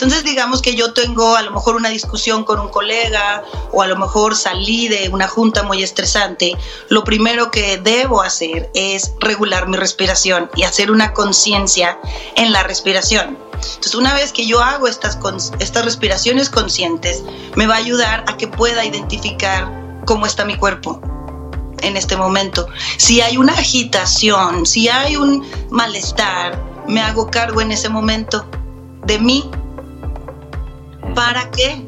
Entonces digamos que yo tengo a lo mejor una discusión con un colega o a lo mejor salí de una junta muy estresante, lo primero que debo hacer es regular mi respiración y hacer una conciencia en la respiración. Entonces una vez que yo hago estas, estas respiraciones conscientes, me va a ayudar a que pueda identificar cómo está mi cuerpo en este momento. Si hay una agitación, si hay un malestar, me hago cargo en ese momento de mí ¿Para qué?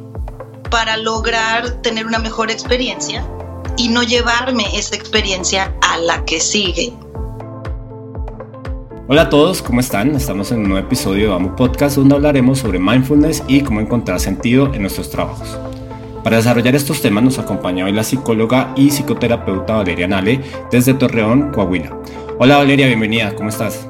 Para lograr tener una mejor experiencia y no llevarme esa experiencia a la que sigue. Hola a todos, ¿cómo están? Estamos en un nuevo episodio de Vamos Podcast donde hablaremos sobre mindfulness y cómo encontrar sentido en nuestros trabajos. Para desarrollar estos temas nos acompaña hoy la psicóloga y psicoterapeuta Valeria Nale desde Torreón, Coahuila. Hola Valeria, bienvenida, ¿cómo estás?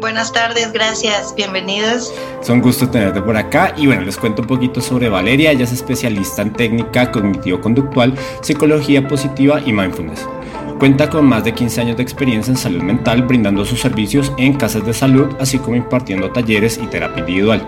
Buenas tardes, gracias, bienvenidos. Es un gusto tenerte por acá y bueno, les cuento un poquito sobre Valeria. Ella es especialista en técnica cognitivo-conductual, psicología positiva y mindfulness. Cuenta con más de 15 años de experiencia en salud mental, brindando sus servicios en casas de salud, así como impartiendo talleres y terapia individual.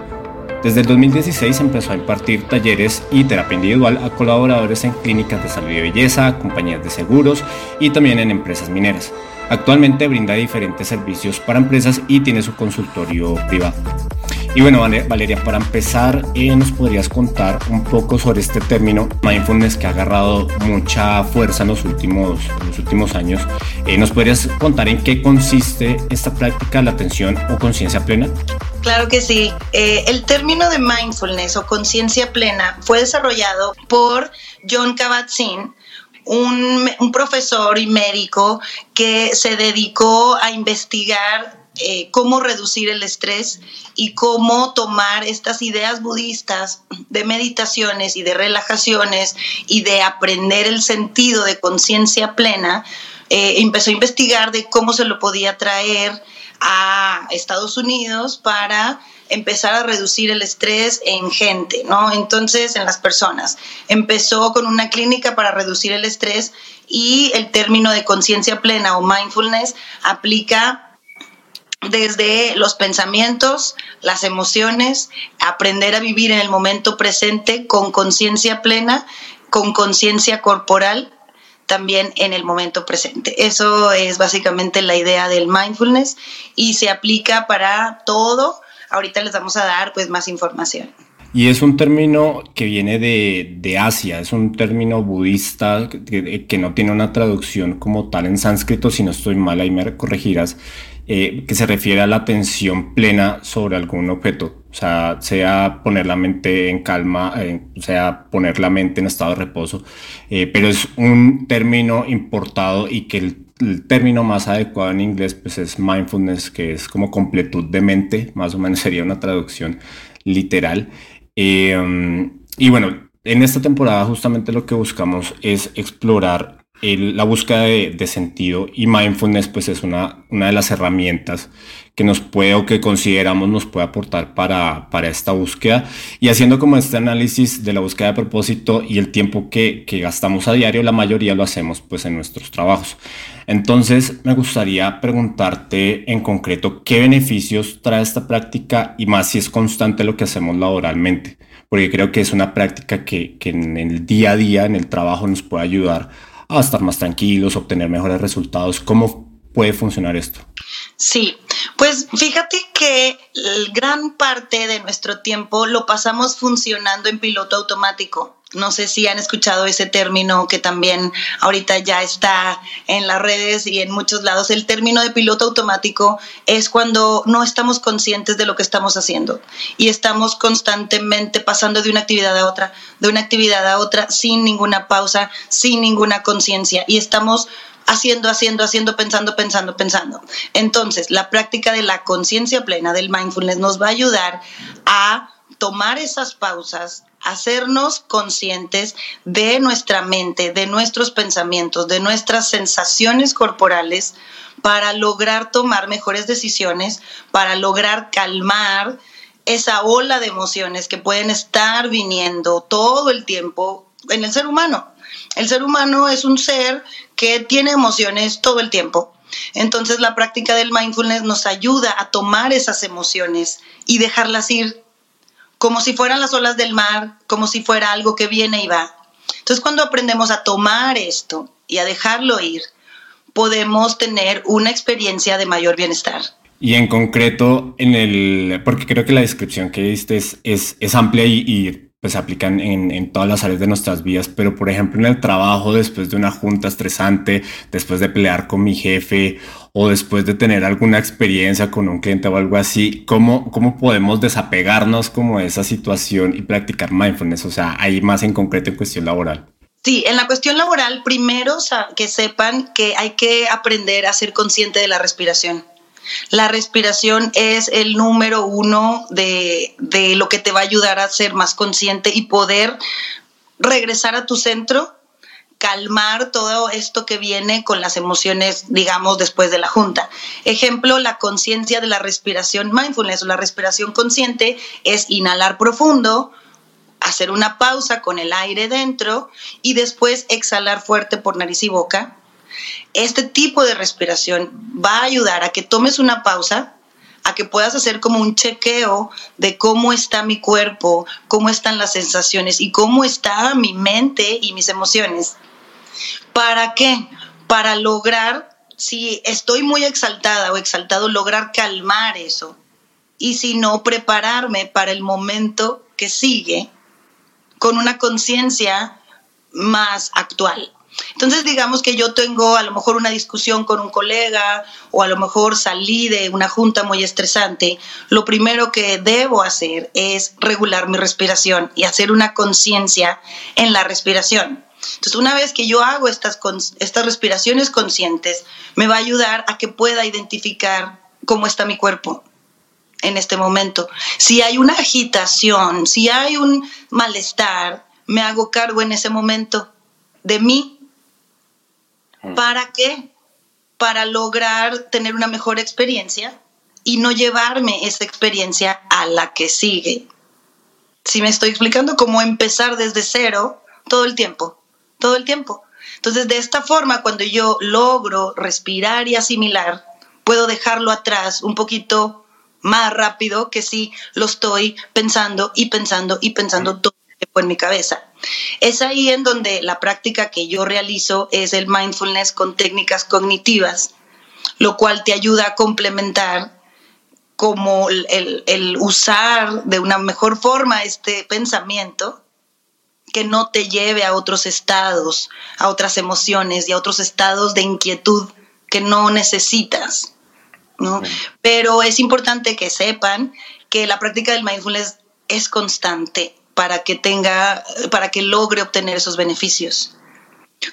Desde el 2016 empezó a impartir talleres y terapia individual a colaboradores en clínicas de salud y belleza, compañías de seguros y también en empresas mineras. Actualmente brinda diferentes servicios para empresas y tiene su consultorio privado. Y bueno, Valeria, para empezar, eh, ¿nos podrías contar un poco sobre este término mindfulness que ha agarrado mucha fuerza en los últimos, los últimos años? Eh, ¿Nos podrías contar en qué consiste esta práctica, la atención o conciencia plena? Claro que sí. Eh, el término de mindfulness o conciencia plena fue desarrollado por John Kabat-Zinn, un, profesor y médico que se dedicó a investigar eh, cómo reducir el estrés y cómo tomar estas ideas budistas de meditaciones y de relajaciones y de aprender el sentido de conciencia plena, eh, empezó a investigar de cómo se lo podía traer a Estados Unidos para empezar a reducir el estrés en gente, ¿no? Entonces, en las personas. Empezó con una clínica para reducir el estrés y el término de conciencia plena o mindfulness aplica desde los pensamientos, las emociones, aprender a vivir en el momento presente con conciencia plena, con conciencia corporal también en el momento presente. Eso es básicamente la idea del mindfulness y se aplica para todo ahorita les vamos a dar pues más información. Y es un término que viene de, Asia, es un término budista que, no tiene una traducción como tal en sánscrito, si no estoy mal, ahí me corregirás, eh, que se refiere a la atención plena sobre algún objeto, o sea, sea poner la mente en calma, eh, sea, poner la mente en estado de reposo, eh, pero es un término importado y que el el término más adecuado en inglés pues es mindfulness, que es como completud de mente, más o menos sería una traducción literal. Eh, y bueno, en esta temporada justamente lo que buscamos es explorar la búsqueda de, sentido y mindfulness pues es una, una de las herramientas que nos puede o que consideramos nos puede aportar para, para esta búsqueda y haciendo como este análisis de la búsqueda de propósito y el tiempo que, que gastamos a diario, la mayoría lo hacemos pues en nuestros trabajos. Entonces me gustaría preguntarte en concreto qué beneficios trae esta práctica y más si es constante lo que hacemos laboralmente, porque creo que es una práctica que, que en el día a día, en el trabajo nos puede ayudar a estar más tranquilos, obtener mejores resultados. ¿Cómo puede funcionar esto? Sí, pues fíjate que gran parte de nuestro tiempo lo pasamos funcionando en piloto automático. No sé si han escuchado ese término que también ahorita ya está en las redes y en muchos lados. El término de piloto automático es cuando no estamos conscientes de lo que estamos haciendo y estamos constantemente pasando de una actividad a otra, de una actividad a otra sin ninguna pausa, sin ninguna conciencia y estamos haciendo, haciendo, haciendo, pensando, pensando, pensando. Entonces, la práctica de la conciencia plena del mindfulness nos va a ayudar a tomar esas pausas, hacernos conscientes de nuestra mente, de nuestros pensamientos, de nuestras sensaciones corporales para lograr tomar mejores decisiones, para lograr calmar esa ola de emociones que pueden estar viniendo todo el tiempo en el ser humano. El ser humano es un ser que tiene emociones todo el tiempo. Entonces la práctica del mindfulness nos ayuda a tomar esas emociones y dejarlas ir como si fueran las olas del mar, como si fuera algo que viene y va. Entonces cuando aprendemos a tomar esto y a dejarlo ir, podemos tener una experiencia de mayor bienestar. Y en concreto, en el, porque creo que la descripción que diste es, es, amplia y, y pues aplican en, en, todas las áreas de nuestras vidas, pero por ejemplo en el trabajo, después de una junta estresante, después de pelear con mi jefe o después de tener alguna experiencia con un cliente o algo así, ¿cómo, cómo podemos desapegarnos como de esa situación y practicar mindfulness? O sea, ahí más en concreto en cuestión laboral. Sí, en la cuestión laboral, primero que sepan que hay que aprender a ser consciente de la respiración. La respiración es el número uno de, lo que te va a ayudar a ser más consciente y poder regresar a tu centro, calmar todo esto que viene con las emociones, digamos, después de la junta. Ejemplo, la conciencia de la respiración mindfulness o la respiración consciente es inhalar profundo, hacer una pausa con el aire dentro y después exhalar fuerte por nariz y boca este tipo de respiración va a ayudar a que tomes una pausa, a que puedas hacer como un chequeo de cómo está mi cuerpo, cómo están las sensaciones y cómo está mi mente y mis emociones. ¿Para qué? Para lograr, si estoy muy exaltada o exaltado, lograr calmar eso. Y si no, prepararme para el momento que sigue con una conciencia más actual. Entonces, digamos que yo tengo a lo mejor una discusión con un colega o a lo mejor salí de una junta muy estresante, lo primero que debo hacer es regular mi respiración y hacer una conciencia en la respiración. Entonces, una vez que yo hago estas, estas respiraciones conscientes, me va a ayudar a que pueda identificar cómo está mi cuerpo en este momento. Si hay una agitación, si hay un malestar, me hago cargo en ese momento de mí ¿Para qué? Para lograr tener una mejor experiencia y no llevarme esa experiencia a la que sigue. Si me estoy explicando cómo empezar desde cero todo el tiempo, todo el tiempo. Entonces, de esta forma, cuando yo logro respirar y asimilar, puedo dejarlo atrás un poquito más rápido que si lo estoy pensando y pensando y pensando todo el tiempo en mi cabeza. Es ahí en donde la práctica que yo realizo es el mindfulness con técnicas cognitivas, lo cual te ayuda a complementar como el, usar de una mejor forma este pensamiento que no te lleve a otros estados, a otras emociones y a otros estados de inquietud que no necesitas. Pero es importante que sepan que la práctica del mindfulness es constante para que tenga, para que logre obtener esos beneficios.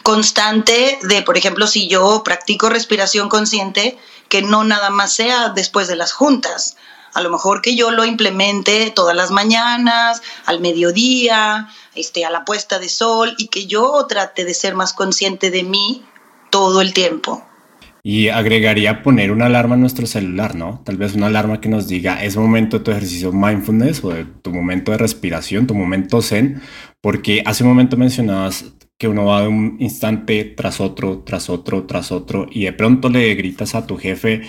Constante de, por ejemplo, si yo practico respiración consciente, que no nada más sea después de las juntas. A lo mejor que yo lo implemente todas las mañanas, al mediodía, este, a la puesta de sol y que yo trate de ser más consciente de mí todo el tiempo. Y agregaría poner una alarma en nuestro celular, ¿no? Tal vez una alarma que nos diga, es momento de tu ejercicio mindfulness o de tu momento de respiración, tu momento zen, porque hace un momento mencionabas que uno va de un instante tras otro, tras otro, tras otro, y de pronto le gritas a tu jefe,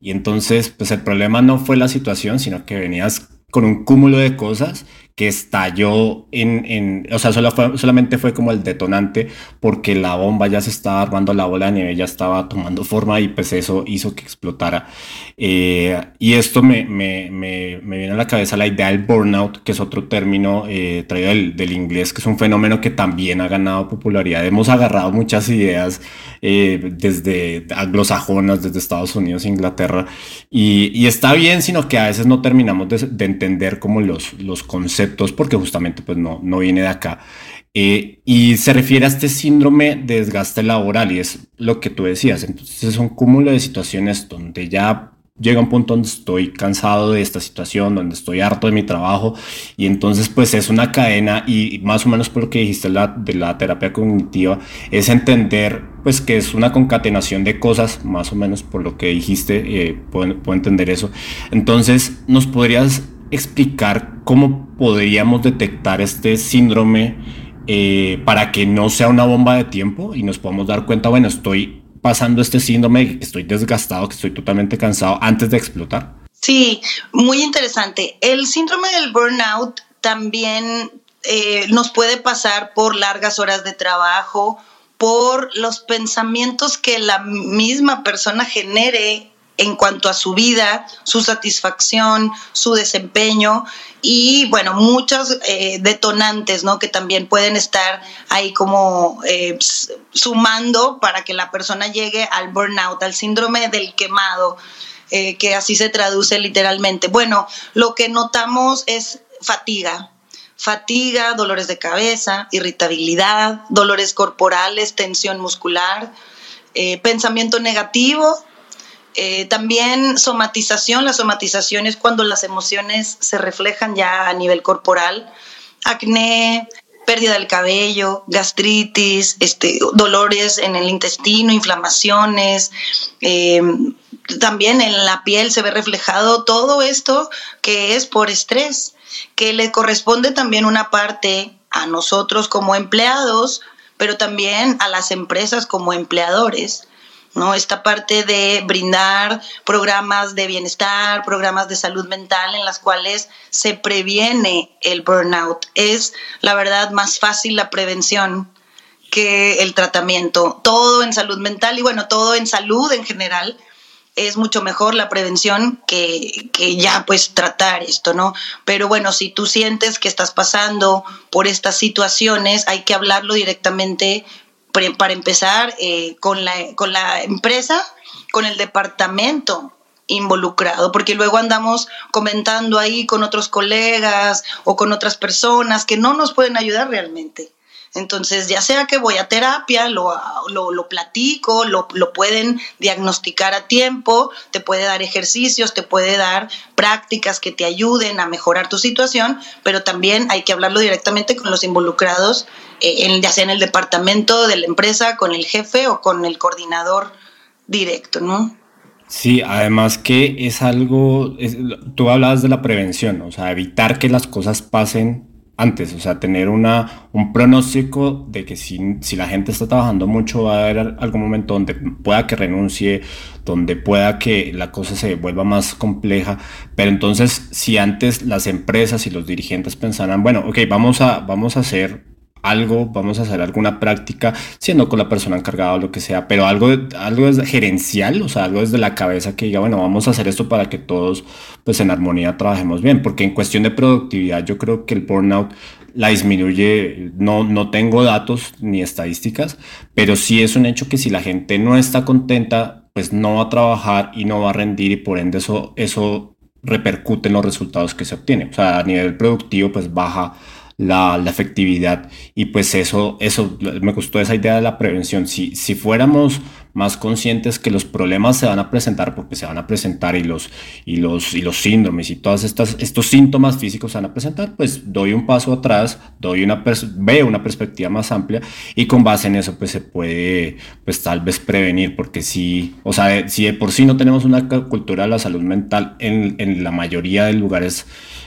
y entonces, pues el problema no fue la situación, sino que venías con un cúmulo de cosas que estalló en, en o sea, solo fue, solamente fue como el detonante porque la bomba ya se estaba armando, la bola de nieve ya estaba tomando forma y pues eso hizo que explotara. Eh, y esto me, me, me, me, viene a la cabeza la idea del burnout, que es otro término eh, traído del, inglés, que es un fenómeno que también ha ganado popularidad. Hemos agarrado muchas ideas eh, desde anglosajonas, desde Estados Unidos, Inglaterra, y, está bien, sino que a veces no terminamos de, de entender como los, los conceptos porque justamente pues no, no viene de acá. Eh, y se refiere a este síndrome de desgaste laboral y es lo que tú decías. Entonces es un cúmulo de situaciones donde ya llega un punto donde estoy cansado de esta situación, donde estoy harto de mi trabajo y entonces pues es una cadena y más o menos por lo que dijiste la, de la terapia cognitiva es entender pues que es una concatenación de cosas, más o menos por lo que dijiste, eh, puedo, puedo entender eso. Entonces, ¿nos podrías explicar cómo podríamos detectar este síndrome eh, para que no sea una bomba de tiempo y nos podamos dar cuenta, bueno, estoy pasando este síndrome, estoy desgastado, que estoy totalmente cansado antes de explotar? Sí, muy interesante. El síndrome del burnout también eh, nos puede pasar por largas horas de trabajo, por los pensamientos que la misma persona genere en cuanto a su vida, su satisfacción, su desempeño y bueno, muchos eh, detonantes, ¿no? Que también pueden estar ahí como eh, sumando para que la persona llegue al burnout, al síndrome del quemado, eh, que así se traduce literalmente. Bueno, lo que notamos es fatiga, fatiga, dolores de cabeza, irritabilidad, dolores corporales, tensión muscular, pensamiento negativo eh, también somatización, la somatización es cuando las emociones se reflejan ya a nivel corporal, acné, pérdida del cabello, gastritis, este, dolores en el intestino, inflamaciones, eh, también en la piel se ve reflejado todo esto que es por estrés, que le corresponde también una parte a nosotros como empleados, pero también a las empresas como empleadores ¿no? Esta parte de brindar programas de bienestar, programas de salud mental en las cuales se previene el burnout. Es, la verdad, más fácil la prevención que el tratamiento. Todo en salud mental y bueno, todo en salud en general es mucho mejor la prevención que, que, ya pues tratar esto, ¿no? Pero bueno, si tú sientes que estás pasando por estas situaciones, hay que hablarlo directamente para empezar eh, con, la, con la empresa, con el departamento involucrado, porque luego andamos comentando ahí con otros colegas o con otras personas que no nos pueden ayudar realmente. Entonces, ya sea que voy a terapia, lo, lo, platico, lo, lo, pueden diagnosticar a tiempo, te puede dar ejercicios, te puede dar prácticas que te ayuden a mejorar tu situación, pero también hay que hablarlo directamente con los involucrados, eh, en, ya sea en el departamento de la empresa, con el jefe o con el coordinador directo, ¿no? Sí, además que es algo, tú hablabas de la prevención, o sea, evitar que las cosas pasen antes, o sea, tener una, un pronóstico de que si, si, la gente está trabajando mucho va a haber algún momento donde pueda que renuncie, donde pueda que la cosa se vuelva más compleja, pero entonces si antes las empresas y los dirigentes pensaran, bueno, ok, vamos a, vamos a hacer algo, vamos a hacer alguna práctica, siendo con la persona encargada o lo que sea, pero algo, algo es gerencial, o sea, algo desde la cabeza que diga, bueno, vamos a hacer esto para que todos, pues en armonía trabajemos bien, porque en cuestión de productividad yo creo que el burnout la disminuye, no, no tengo datos ni estadísticas, pero sí es un hecho que si la gente no está contenta, pues no va a trabajar y no va a rendir y por ende eso, eso repercute en los resultados que se obtienen. O sea, a nivel productivo, pues baja la, la, efectividad. Y pues eso, eso, me gustó esa idea de la prevención. Si, si fuéramos más conscientes que los problemas se van a presentar porque se van a presentar y los, y los, y los síndromes y estas, estos síntomas físicos se van a presentar, pues doy un paso atrás, doy una, veo una perspectiva más amplia y con base en eso pues se puede, pues tal vez prevenir, porque si, o sea, si de por sí no tenemos una cultura de la salud mental en, en la mayoría de lugares,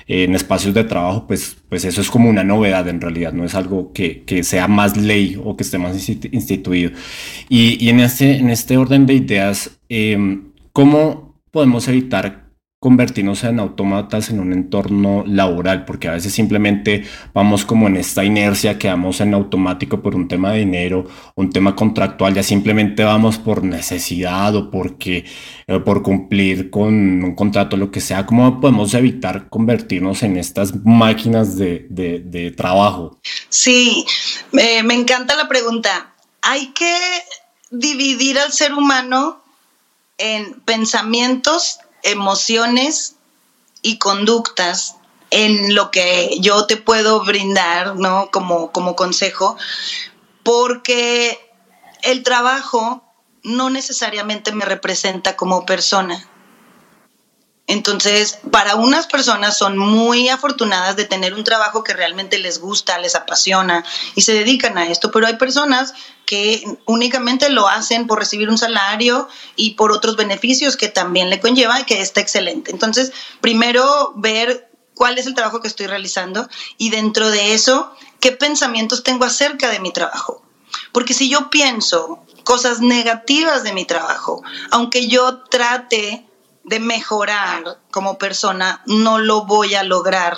en espacios de trabajo, pues, pues eso es como una novedad en realidad, no es algo que, que sea más ley o que esté más instituido. Y, y en, este, en este orden de ideas, eh, ¿cómo podemos evitar convertirnos en autómatas en un entorno laboral, porque a veces simplemente vamos como en esta inercia, quedamos en automático por un tema de dinero, un tema contractual, ya simplemente vamos por necesidad o porque eh, por cumplir con un contrato, lo que sea. ¿Cómo podemos evitar convertirnos en estas máquinas de, de, trabajo? Sí, me encanta la pregunta. Hay que dividir al ser humano en pensamientos emociones y conductas en lo que yo te puedo brindar, ¿no? Como, como consejo, porque el trabajo no necesariamente me representa como persona. Entonces, para unas personas son muy afortunadas de tener un trabajo que realmente les gusta, les apasiona y se dedican a esto, pero hay personas que únicamente lo hacen por recibir un salario y por otros beneficios que también le conlleva y que está excelente. Entonces, primero ver cuál es el trabajo que estoy realizando y dentro de eso, qué pensamientos tengo acerca de mi trabajo. Porque si yo pienso cosas negativas de mi trabajo, aunque yo trate de mejorar como persona, no lo voy a lograr.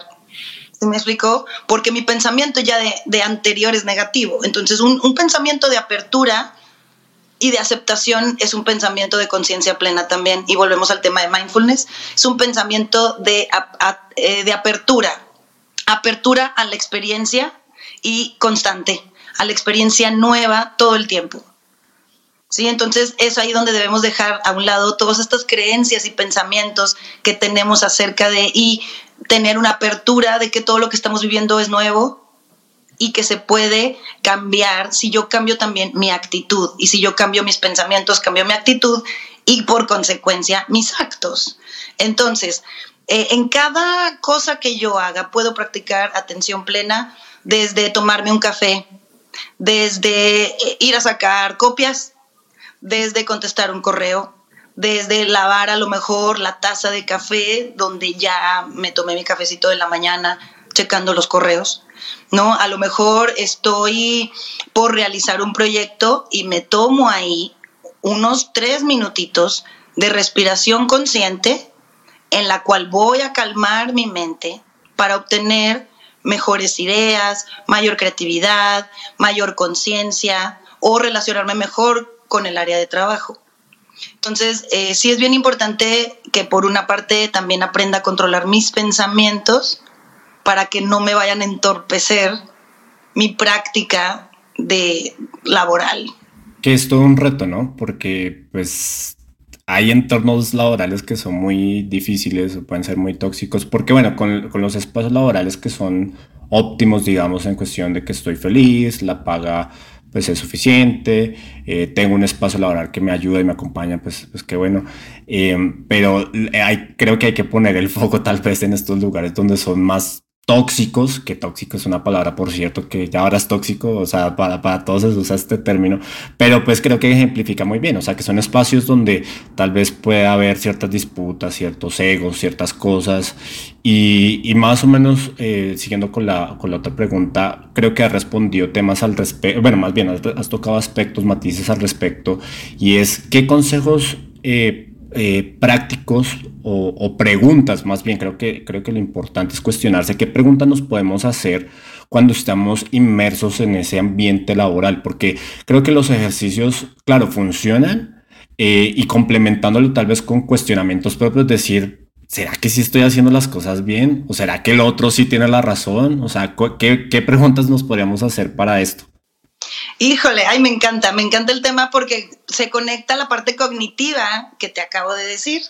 ¿Se me explicó? Porque mi pensamiento ya de, anterior es negativo. Entonces, un, pensamiento de apertura y de aceptación es un pensamiento de conciencia plena también. Y volvemos al tema de mindfulness. Es un pensamiento de, eh, de apertura. Apertura a la experiencia y constante, a la experiencia nueva todo el tiempo. ¿Sí? Entonces es ahí donde debemos dejar a un lado todas estas creencias y pensamientos que tenemos acerca de y tener una apertura de que todo lo que estamos viviendo es nuevo y que se puede cambiar si yo cambio también mi actitud y si yo cambio mis pensamientos, cambio mi actitud y por consecuencia mis actos. Entonces, eh, en cada cosa que yo haga puedo practicar atención plena desde tomarme un café, desde eh, ir a sacar copias desde contestar un correo, desde lavar a lo mejor la taza de café donde ya me tomé mi cafecito de la mañana checando los correos, ¿no? A lo mejor estoy por realizar un proyecto y me tomo ahí unos tres minutitos de respiración consciente en la cual voy a calmar mi mente para obtener mejores ideas, mayor creatividad, mayor conciencia o relacionarme mejor con el área de trabajo. Entonces, eh, sí es bien importante que por una parte también aprenda a controlar mis pensamientos para que no me vayan a entorpecer mi práctica de laboral. Que es todo un reto, ¿no? Porque pues hay entornos laborales que son muy difíciles o pueden ser muy tóxicos, porque bueno, con, con los espacios laborales que son óptimos, digamos, en cuestión de que estoy feliz, la paga pues es suficiente, eh, tengo un espacio laboral que me ayuda y me acompaña, pues, pues qué bueno. Eh, pero hay, creo que hay que poner el foco tal vez en estos lugares donde son más tóxicos, que tóxico es una palabra, por cierto, que ya ahora es tóxico, o sea, para, para todos se usa este término, pero pues creo que ejemplifica muy bien, o sea, que son espacios donde tal vez puede haber ciertas disputas, ciertos egos, ciertas cosas, y, y más o menos, eh, siguiendo con la, con la otra pregunta, creo que has respondido temas al respecto, bueno, más bien has, has, tocado aspectos, matices al respecto, y es, ¿qué consejos... Eh, eh, prácticos o, preguntas, más bien creo que, creo que lo importante es cuestionarse qué preguntas nos podemos hacer cuando estamos inmersos en ese ambiente laboral, porque creo que los ejercicios, claro, funcionan eh, y complementándolo tal vez con cuestionamientos propios, decir, ¿será que sí estoy haciendo las cosas bien? ¿O será que el otro sí tiene la razón? O sea, ¿qué, qué preguntas nos podríamos hacer para esto? Híjole, ay, me encanta, me encanta el tema porque se conecta la parte cognitiva que te acabo de decir.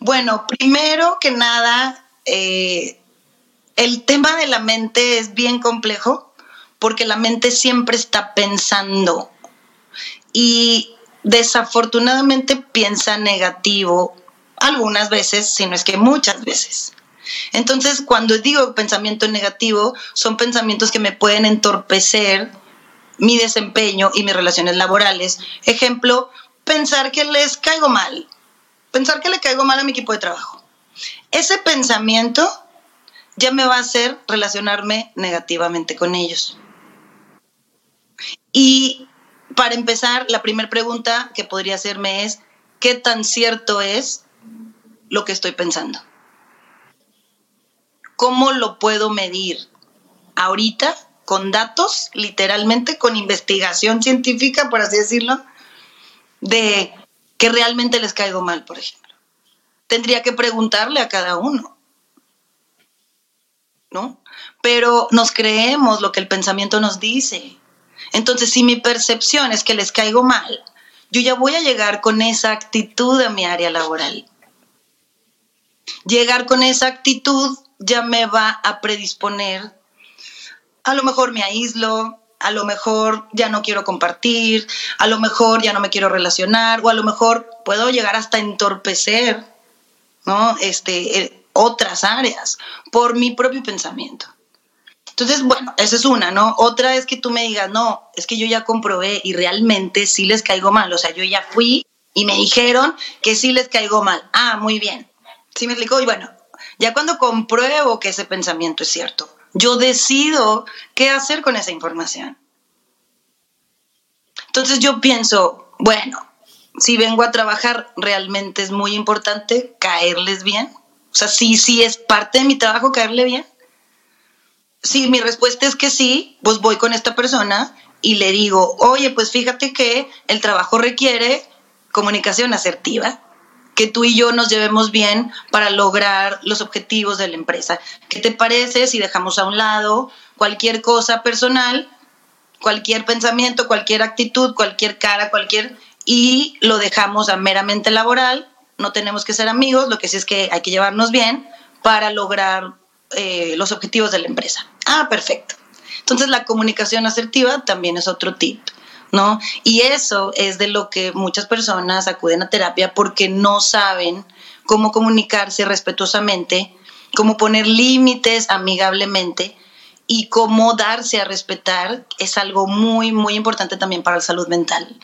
Bueno, primero que nada, eh, el tema de la mente es bien complejo porque la mente siempre está pensando y desafortunadamente piensa negativo algunas veces, si no es que muchas veces. Entonces, cuando digo pensamiento negativo, son pensamientos que me pueden entorpecer mi desempeño y mis relaciones laborales. Ejemplo, pensar que les caigo mal, pensar que le caigo mal a mi equipo de trabajo. Ese pensamiento ya me va a hacer relacionarme negativamente con ellos. Y para empezar, la primera pregunta que podría hacerme es, ¿qué tan cierto es lo que estoy pensando? ¿Cómo lo puedo medir? Ahorita con datos, literalmente con investigación científica, por así decirlo, de que realmente les caigo mal, por ejemplo. Tendría que preguntarle a cada uno, ¿no? Pero nos creemos lo que el pensamiento nos dice. Entonces, si mi percepción es que les caigo mal, yo ya voy a llegar con esa actitud a mi área laboral. Llegar con esa actitud ya me va a predisponer a lo mejor me aíslo, a lo mejor ya no quiero compartir, a lo mejor ya no me quiero relacionar, o a lo mejor puedo llegar hasta entorpecer ¿no? Este, eh, otras áreas por mi propio pensamiento. Entonces, bueno, esa es una, ¿no? Otra es que tú me digas, no, es que yo ya comprobé y realmente sí les caigo mal. O sea, yo ya fui y me dijeron que sí les caigo mal. Ah, muy bien. ¿Sí me explico? Y bueno, ya cuando compruebo que ese pensamiento es cierto, yo decido qué hacer con esa información. Entonces yo pienso, bueno, si vengo a trabajar, realmente es muy importante caerles bien. O sea, sí, sí es parte de mi trabajo caerle bien. Si mi respuesta es que sí, pues voy con esta persona y le digo, oye, pues fíjate que el trabajo requiere comunicación asertiva, que tú y yo nos llevemos bien para lograr los objetivos de la empresa. ¿Qué te parece si dejamos a un lado cualquier cosa personal, cualquier pensamiento, cualquier actitud, cualquier cara, cualquier y lo dejamos a meramente laboral, no tenemos que ser amigos, lo que sí es que hay que llevarnos bien para lograr eh, los objetivos de la empresa. Ah, perfecto. Entonces la comunicación asertiva también es otro tip, ¿no? Y eso es de lo que muchas personas acuden a terapia porque no saben cómo comunicarse respetuosamente, cómo poner límites amigablemente y cómo darse a respetar es algo muy, muy importante también para la salud mental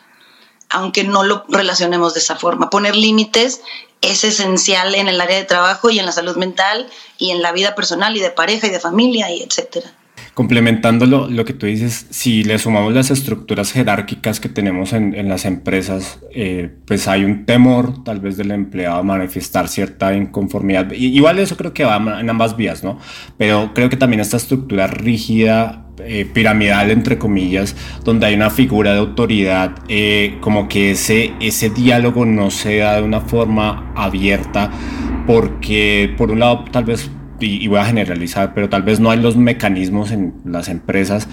aunque no lo relacionemos de esa forma. Poner límites es esencial en el área de trabajo y en la salud mental y en la vida personal y de pareja y de familia y etcétera. Complementando lo, que tú dices, si le sumamos las estructuras jerárquicas que tenemos en, las empresas, eh, pues hay un temor tal vez del empleado a manifestar cierta inconformidad. igual eso creo que va en ambas vías, ¿no? Pero creo que también esta estructura rígida eh, piramidal, entre comillas, donde hay una figura de autoridad, eh, como que ese, ese diálogo no se da de una forma abierta, porque por un lado tal vez y, voy a generalizar, pero tal vez no hay los mecanismos en las empresas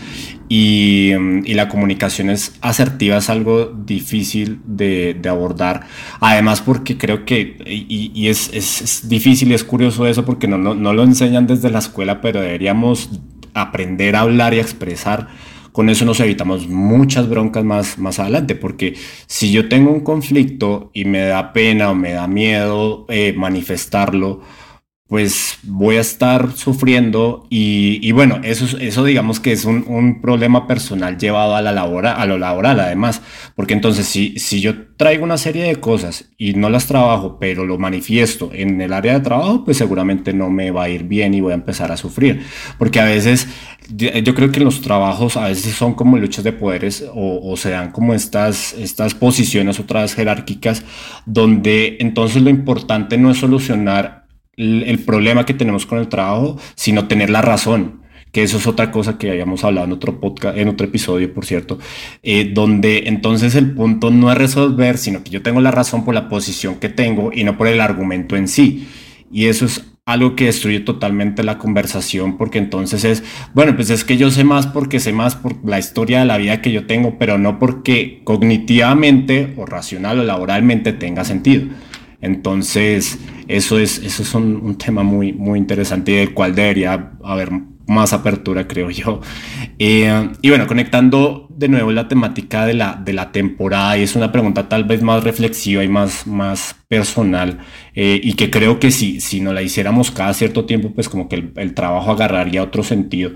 y, mm, y la comunicación es asertiva es algo difícil de, de abordar. Además porque creo que, y, y es, es, es, difícil y es curioso eso porque no, no, no lo enseñan desde la escuela, pero deberíamos aprender a hablar y a expresar. Con eso nos evitamos muchas broncas más, más adelante, porque si yo tengo un conflicto y me da pena o me da miedo eh, manifestarlo, pues voy a estar sufriendo y, bueno, eso, eso digamos que es un, problema personal llevado a, la labora, a lo laboral además, porque entonces si, si yo traigo una serie de cosas y no las trabajo, pero lo manifiesto en el área de trabajo, pues seguramente no me va a ir bien y voy a empezar a sufrir, porque a veces yo creo que los trabajos a veces son como luchas de poderes o, o se dan como estas, estas posiciones otra vez jerárquicas, donde entonces lo importante no es solucionar el problema que tenemos con el trabajo, sino tener la razón que eso es otra cosa que habíamos hablado en otro podcast, en otro episodio, por cierto, eh, donde entonces el punto no es resolver, sino que yo tengo la razón por la posición que tengo y no por el argumento en sí. Y eso es algo que destruye totalmente la conversación, porque entonces es, bueno, pues es que yo sé más porque sé más por la historia de la vida que yo tengo, pero no porque cognitivamente o racional o laboralmente tenga sentido. Entonces, eso es, eso es un, tema muy, muy interesante del cual debería haber más apertura, creo yo. Eh, y bueno, conectando de nuevo la temática de la, de la temporada, y es una pregunta tal vez más reflexiva y más, más personal, eh, y que creo que si, si nos la hiciéramos cada cierto tiempo, pues como que el, trabajo agarraría otro sentido.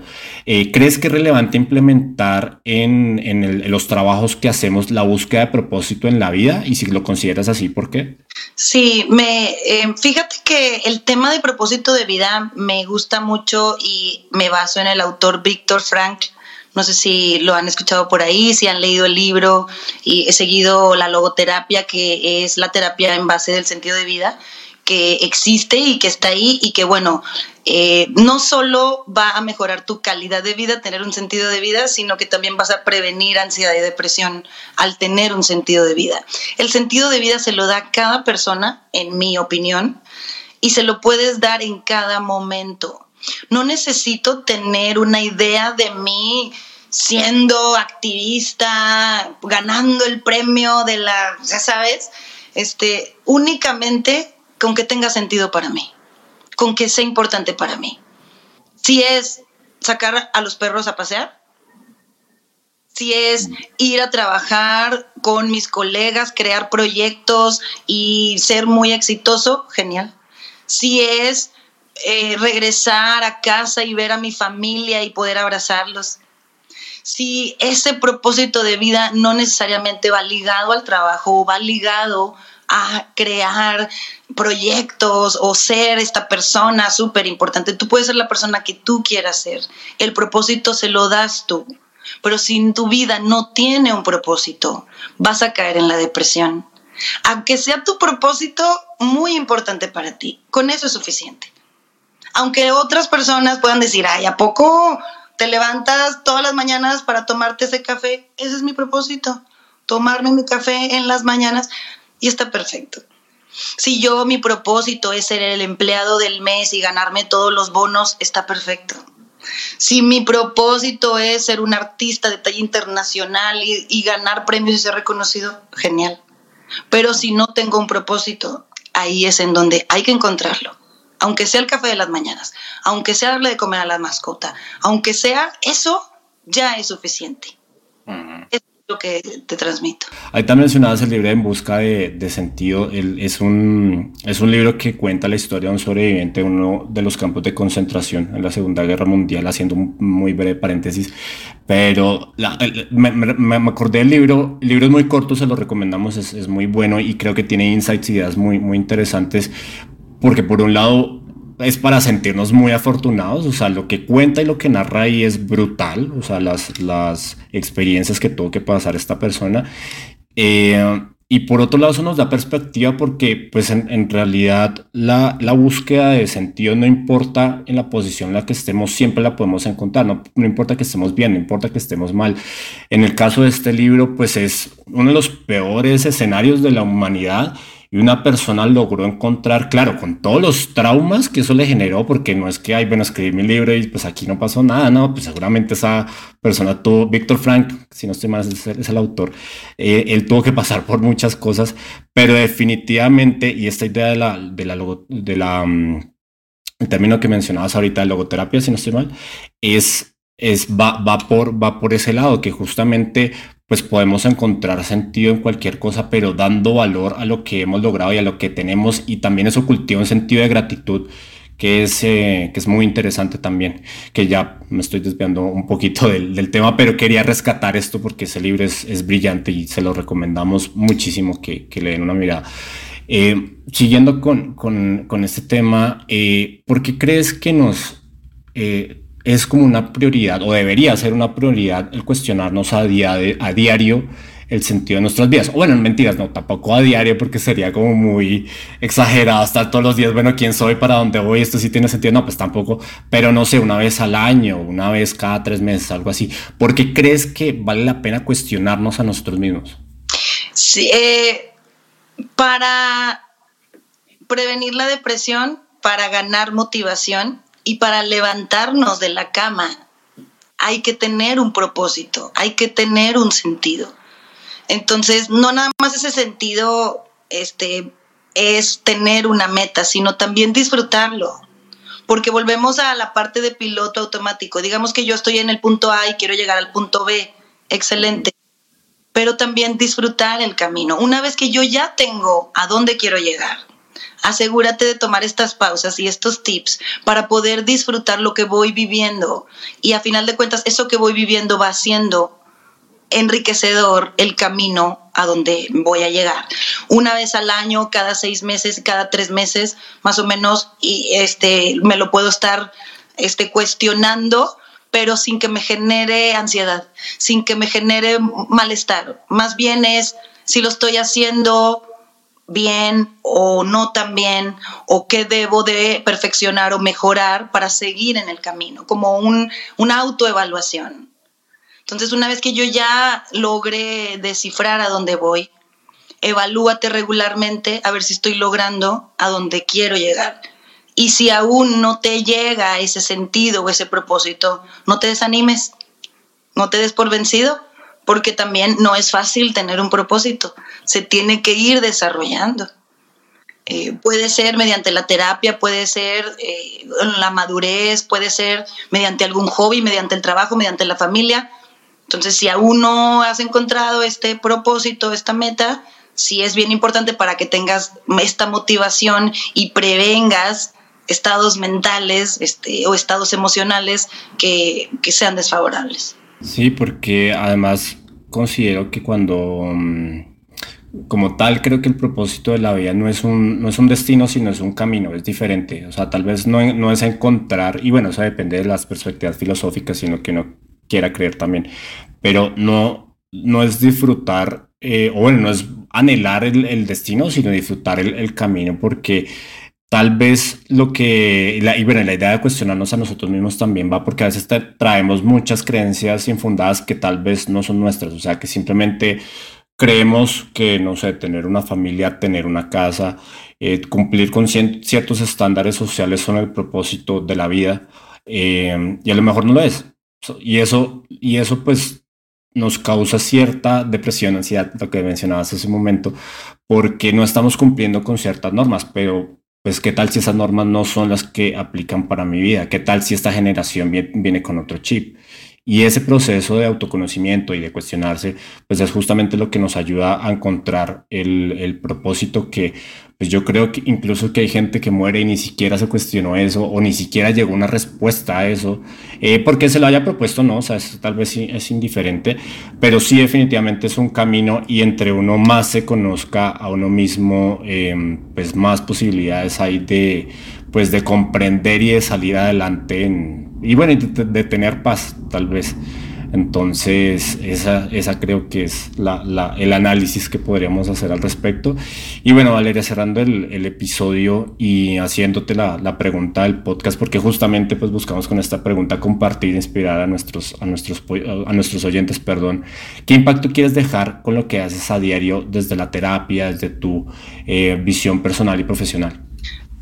Eh, ¿Crees que es relevante implementar en, en, los trabajos que hacemos la búsqueda de propósito en la vida? Y si lo consideras así, ¿por qué? Sí, me, fíjate que el tema de propósito de vida me gusta mucho y me baso en el autor Víctor Frank. No sé si lo han escuchado por ahí, si han leído el libro y he seguido la logoterapia, que es la terapia en base del sentido de vida, que existe y que está ahí y que, bueno, eh, no solo va a mejorar tu calidad de vida, tener un sentido de vida, sino que también vas a prevenir ansiedad y depresión al tener un sentido de vida. El sentido de vida se lo da cada persona, en mi opinión, y se lo puedes dar en cada momento. No necesito tener una idea de mí siendo activista, ganando el premio de la, ya sabes, este, únicamente con que tenga sentido para mí, con que sea importante para mí. Si es sacar a los perros a pasear, si es ir a trabajar con mis colegas, crear proyectos y ser muy exitoso, genial. si es eh, regresar a casa y ver a mi familia y poder abrazarlos, si ese propósito de vida no necesariamente va ligado al trabajo o va ligado a crear proyectos o ser esta persona súper importante. Tú puedes ser la persona que tú quieras ser. El propósito se lo das tú. Pero si tu vida no tiene un propósito, vas a caer en la depresión. Aunque sea tu propósito muy importante para ti, con eso es suficiente. Aunque otras personas puedan decir, ay, ¿a poco te levantas todas las mañanas para tomarte ese café? Ese es mi propósito, tomarme mi café en las mañanas y está perfecto. Si yo mi propósito es ser el empleado del mes y ganarme todos los bonos, está perfecto. Si mi propósito es ser un artista de talla internacional y, y, ganar premios y ser reconocido, genial. Pero si no tengo un propósito, ahí es en donde hay que encontrarlo. Aunque sea el café de las mañanas, aunque sea darle de comer a la mascota, aunque sea eso, ya es suficiente. Uh -huh. Es lo que te transmito. Ahí también mencionabas el libro En Busca de, de Sentido. El, es, un, es un libro que cuenta la historia de un sobreviviente de uno de los campos de concentración en la Segunda Guerra Mundial, haciendo un muy breve paréntesis. Pero la, el, me, me, me, acordé del libro. El libro es muy corto, se lo recomendamos, es, es muy bueno y creo que tiene insights, ideas muy, muy interesantes. Porque por un lado es para sentirnos muy afortunados, o sea, lo que cuenta y lo que narra ahí es brutal, o sea, las, las experiencias que tuvo que pasar esta persona. Eh, y por otro lado, eso nos da perspectiva porque, pues, en, en realidad, la, la, búsqueda de sentido no importa en la posición en la que estemos, siempre la podemos encontrar. No, no importa que estemos bien, no importa que estemos mal. En el caso de este libro, pues, es uno de los peores escenarios de la humanidad y una persona logró encontrar, claro, con todos los traumas que eso le generó, porque no es que, ay, bueno, escribí mi libro y pues aquí no pasó nada, no, pues seguramente esa persona tuvo, Víctor Frank, si no estoy mal, es el, autor, eh, él tuvo que pasar por muchas cosas, pero definitivamente, y esta idea de la, de la, de la um, el término que mencionabas ahorita de logoterapia, si no estoy mal, es, es va, va, por, va por ese lado, que justamente pues podemos encontrar sentido en cualquier cosa, pero dando valor a lo que hemos logrado y a lo que tenemos y también eso cultiva un sentido de gratitud que es, eh, que es muy interesante también, que ya me estoy desviando un poquito del, tema, pero quería rescatar esto porque ese libro es, es brillante y se lo recomendamos muchísimo que, que le den una mirada. Eh, siguiendo con, con, con, este tema, eh, ¿por qué crees que nos es como una prioridad o debería ser una prioridad el cuestionarnos a, día a diario el sentido de nuestras vidas. O bueno, mentiras, no, tampoco a diario porque sería como muy exagerado estar todos los días, bueno, ¿quién soy? ¿Para dónde voy? ¿Esto sí tiene sentido? No, pues tampoco, pero no sé, una vez al año, una vez cada tres meses, algo así. ¿Por qué crees que vale la pena cuestionarnos a nosotros mismos? Sí, eh, para prevenir la depresión, para ganar motivación, y para levantarnos de la cama hay que tener un propósito, hay que tener un sentido. Entonces, no nada más ese sentido este, es tener una meta, sino también disfrutarlo. Porque volvemos a la parte de piloto automático. Digamos que yo estoy en el punto A y quiero llegar al punto B. Excelente. Pero también disfrutar el camino. Una vez que yo ya tengo a dónde quiero llegar, asegúrate de tomar estas pausas y estos tips para poder disfrutar lo que voy viviendo. Y a final de cuentas, eso que voy viviendo va siendo enriquecedor el camino a donde voy a llegar. Una vez al año, cada seis meses, cada tres meses, más o menos, y este, me lo puedo estar este, cuestionando pero sin que me genere ansiedad, sin que me genere malestar. Más bien es si lo estoy haciendo bien o no tan bien o qué debo de perfeccionar o mejorar para seguir en el camino, como un, una autoevaluación. Entonces, una vez que yo ya logré descifrar a dónde voy, evalúate regularmente a ver si estoy logrando a dónde quiero llegar. Y si aún no te llega ese sentido o ese propósito, no te desanimes, no te des por vencido, porque también no es fácil tener un propósito, se tiene que ir desarrollando. Eh, puede ser mediante la terapia, puede ser eh, la madurez, puede ser mediante algún hobby, mediante el trabajo, mediante la familia. Entonces, si aún no has encontrado este propósito, esta meta, sí es bien importante para que tengas esta motivación y prevengas estados mentales este, o estados emocionales que, que sean desfavorables. Sí, porque además considero que cuando, mm, como tal, creo que el propósito de la vida no es un, no es un destino, sino es un camino, es diferente. O sea, tal vez no, no es encontrar, y bueno, eso depende de las perspectivas filosóficas, sino que uno quiera creer también, pero no, no es disfrutar, eh, o bueno, no es anhelar el, destino, sino disfrutar el camino, porque tal vez lo que, la, y bueno, la idea de cuestionarnos a nosotros mismos también va porque a veces traemos muchas creencias infundadas que tal vez no son nuestras, o sea, que simplemente creemos que, no sé, tener una familia, tener una casa, eh, cumplir con ciertos estándares sociales son el propósito de la vida eh, y a lo mejor no lo es. Y eso, y eso pues nos causa cierta depresión, ansiedad, lo que mencionabas hace un momento, porque no estamos cumpliendo con ciertas normas, pero pues qué tal si esas normas no son las que aplican para mi vida, qué tal si esta generación viene, con otro chip. Y ese proceso de autoconocimiento y de cuestionarse, pues es justamente lo que nos ayuda a encontrar el, el propósito que pues yo creo que incluso que hay gente que muere y ni siquiera se cuestionó eso o ni siquiera llegó una respuesta a eso, eh, porque se lo haya propuesto, no, o sea, tal vez es indiferente, pero sí definitivamente es un camino y entre uno más se conozca a uno mismo, em, pues más posibilidades hay de, pues de comprender y de salir adelante y bueno, de tener paz, tal vez. Entonces, esa, esa creo que es la, el análisis que podríamos hacer al respecto. Y bueno, Valeria, cerrando el, el episodio y haciéndote la, la, pregunta del podcast, porque justamente pues buscamos con esta pregunta compartir, inspirar a nuestros, a nuestros, a nuestros oyentes, perdón. ¿Qué impacto quieres dejar con lo que haces a diario desde la terapia, desde tu eh, visión personal y profesional?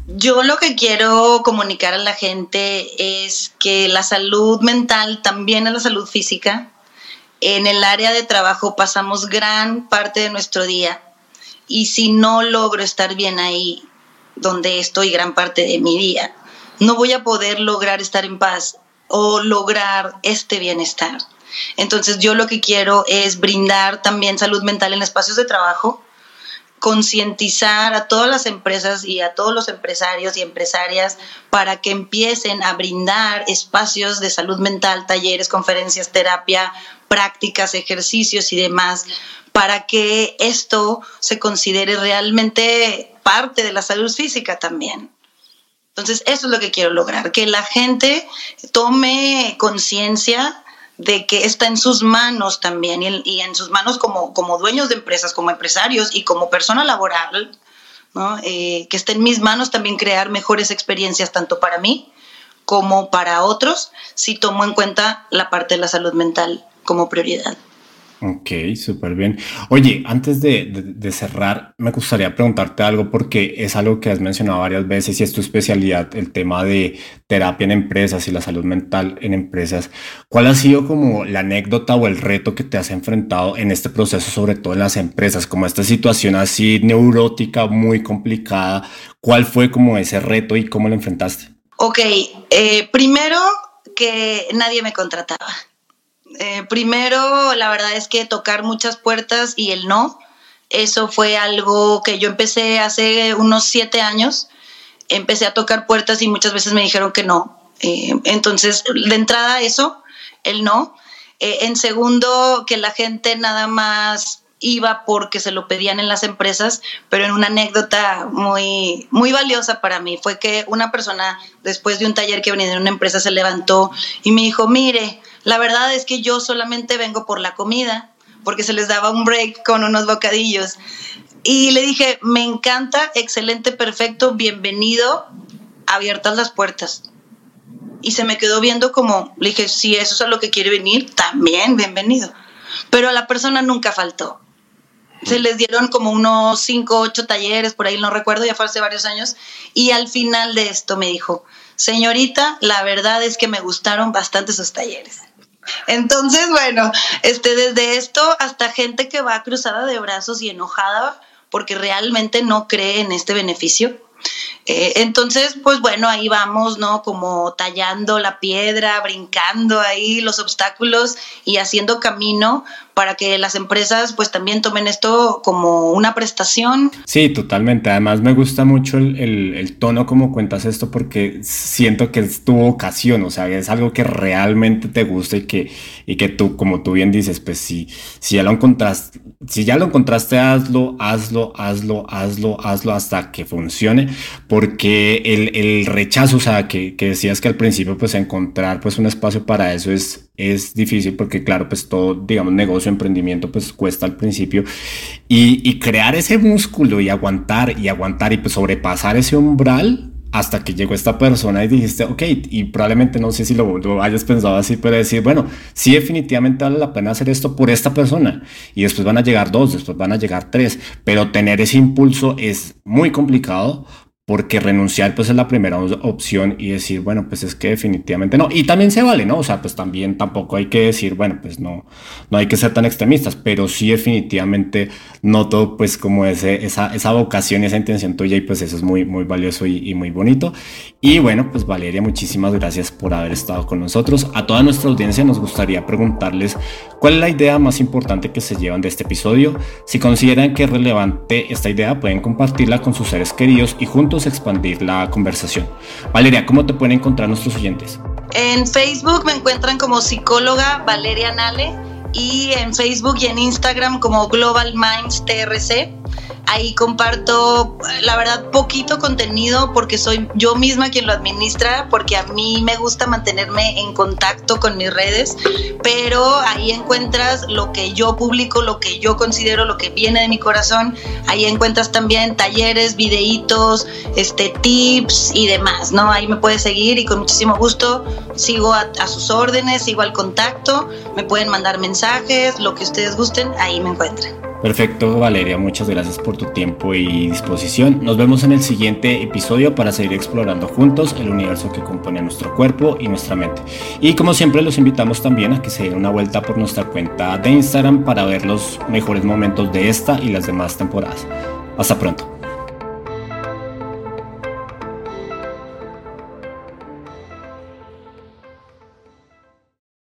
Yo lo que quiero comunicar a la gente es que la salud mental también es la salud física. En el área de trabajo pasamos gran parte de nuestro día y si no logro estar bien ahí donde estoy gran parte de mi día, no voy a poder lograr estar en paz o lograr este bienestar. Entonces yo lo que quiero es brindar también salud mental en espacios de trabajo, concientizar a todas las empresas y a todos los empresarios y empresarias para que empiecen a brindar espacios de salud mental, talleres, conferencias, terapia, prácticas, ejercicios y demás, para que esto se considere realmente parte de la salud física también. Entonces, eso es lo que quiero lograr, que la gente tome conciencia de que está en sus manos también y, en sus manos como, como dueños de empresas, como empresarios y como persona laboral, eh, que está en mis manos también crear mejores experiencias tanto para mí como para otros si tomo en cuenta la parte de la salud mental como prioridad. Ok, súper bien. Oye, antes de, cerrar, me gustaría preguntarte algo porque es algo que has mencionado varias veces y es tu especialidad, el tema de terapia en empresas y la salud mental en empresas. ¿Cuál ha sido como la anécdota o el reto que te has enfrentado en este proceso, sobre todo en las empresas, como esta situación así neurótica, muy complicada? ¿Cuál fue como ese reto y cómo lo enfrentaste? Ok, eh, primero que nadie me contrataba eh, primero, la verdad es que tocar muchas puertas y el no, eso fue algo que yo empecé hace unos siete años. Empecé a tocar puertas y muchas veces me dijeron que no. Eh, entonces, de entrada eso, el no. Eh, en segundo, que la gente nada más iba porque se lo pedían en las empresas, pero en una anécdota muy, muy valiosa para mí fue que una persona, después de un taller que venía de una empresa, se levantó y me dijo, mire, la verdad es que yo solamente vengo por la comida, porque se les daba un break con unos bocadillos. Y le dije, me encanta, excelente, perfecto, bienvenido, abiertas las puertas. Y se me quedó viendo como, le dije, si eso es a lo que quiere venir, también bienvenido. Pero la persona nunca faltó. Se les dieron como unos cinco, ocho talleres, por ahí no recuerdo, ya fue hace varios años. Y al final de esto me dijo, señorita, la verdad es que me gustaron bastante sus talleres. Entonces, bueno, este, desde esto hasta gente que va cruzada de brazos y enojada porque realmente no cree en este beneficio. Eh, entonces, pues bueno, ahí vamos, ¿no? Como tallando la piedra, brincando ahí los obstáculos y haciendo camino para que las empresas pues también tomen esto como una prestación. Sí, totalmente. Además me gusta mucho el, tono como cuentas esto porque siento que es tu vocación, o sea, es algo que realmente te gusta y que, y que tú, como tú bien dices, pues si, si ya lo encontraste, si ya lo encontraste, hazlo, hazlo, hazlo, hazlo, hazlo hasta que funcione, porque el, el rechazo, o sea, que, que decías que al principio pues encontrar pues un espacio para eso es, es difícil porque claro, pues todo, digamos, negocio, emprendimiento, pues cuesta al principio. Y, crear ese músculo y aguantar y aguantar y pues sobrepasar ese umbral hasta que llegó esta persona y dijiste, ok, y probablemente no sé si lo, lo, hayas pensado así, pero decir, bueno, sí definitivamente vale la pena hacer esto por esta persona. Y después van a llegar dos, después van a llegar tres, pero tener ese impulso es muy complicado porque renunciar pues es la primera opción y decir, bueno, pues es que definitivamente no. Y también se vale, ¿no? O sea, pues también tampoco hay que decir, bueno, pues no, no hay que ser tan extremistas, pero sí definitivamente noto pues como ese, esa, esa vocación, esa intención tuya y pues eso es muy, muy valioso y, y muy bonito. Y bueno, pues Valeria, muchísimas gracias por haber estado con nosotros. A toda nuestra audiencia nos gustaría preguntarles cuál es la idea más importante que se llevan de este episodio. Si consideran que es relevante esta idea, pueden compartirla con sus seres queridos y expandir la conversación. Valeria, ¿cómo te pueden encontrar nuestros oyentes? En Facebook me encuentran como psicóloga Valeria Nale y en Facebook y en Instagram como Global Minds TRC. Ahí comparto, la verdad, poquito contenido porque soy yo misma quien lo administra, porque a mí me gusta mantenerme en contacto con mis redes, pero ahí encuentras lo que yo publico, lo que yo considero, lo que viene de mi corazón. Ahí encuentras también talleres, videitos, este, tips y demás, ¿no? Ahí me puedes seguir y con muchísimo gusto sigo a, a sus órdenes, sigo al contacto, me pueden mandar mensajes, lo que ustedes gusten, ahí me encuentran. Perfecto, Valeria, muchas gracias por tu tiempo y disposición. Nos vemos en el siguiente episodio para seguir explorando juntos el universo que compone nuestro cuerpo y nuestra mente. Y como siempre, los invitamos también a que se den una vuelta por nuestra cuenta de Instagram para ver los mejores momentos de esta y las demás temporadas. Hasta pronto.